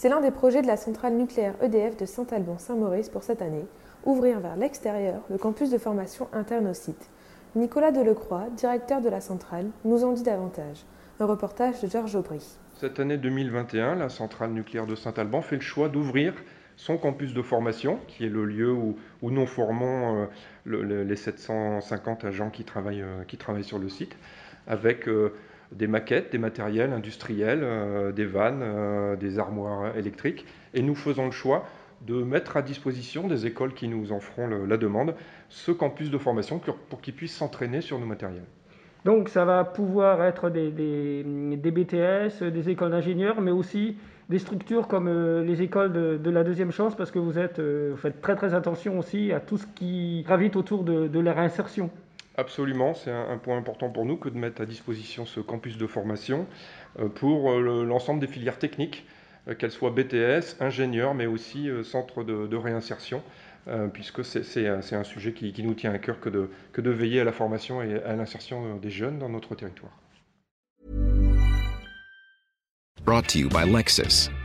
C'est l'un des projets de la centrale nucléaire EDF de Saint-Alban-Saint-Maurice pour cette année, ouvrir vers l'extérieur le campus de formation interne au site. Nicolas Delecroix, directeur de la centrale, nous en dit davantage. Un reportage de Georges Aubry. Cette année 2021, la centrale nucléaire de Saint-Alban fait le choix d'ouvrir son campus de formation, qui est le lieu où, nous formons euh, les 750 agents qui travaillent, euh, qui travaillent sur le site, avec euh, des maquettes, des matériels industriels, euh, des vannes, euh, des armoires électriques. Et nous faisons le choix de mettre à disposition des écoles qui nous en feront la demande ce campus de formation pour qu'ils puissent s'entraîner sur nos matériels. Donc ça va pouvoir être des, BTS, des écoles d'ingénieurs, mais aussi des structures comme euh, les écoles de, la deuxième chance, parce que vous, êtes, faites très très attention aussi à tout ce qui gravite autour de, de leur insertion. Absolument, c'est un, point important pour nous que de mettre à disposition ce campus de formation euh, pour euh, l'ensemble des filières techniques, euh, qu'elles soient BTS, ingénieurs, mais aussi centres de, réinsertion, puisque c'est un, sujet qui, nous tient à cœur que de, que de veiller à la formation et à l'insertion des jeunes dans notre territoire. Brought to you by Lexus.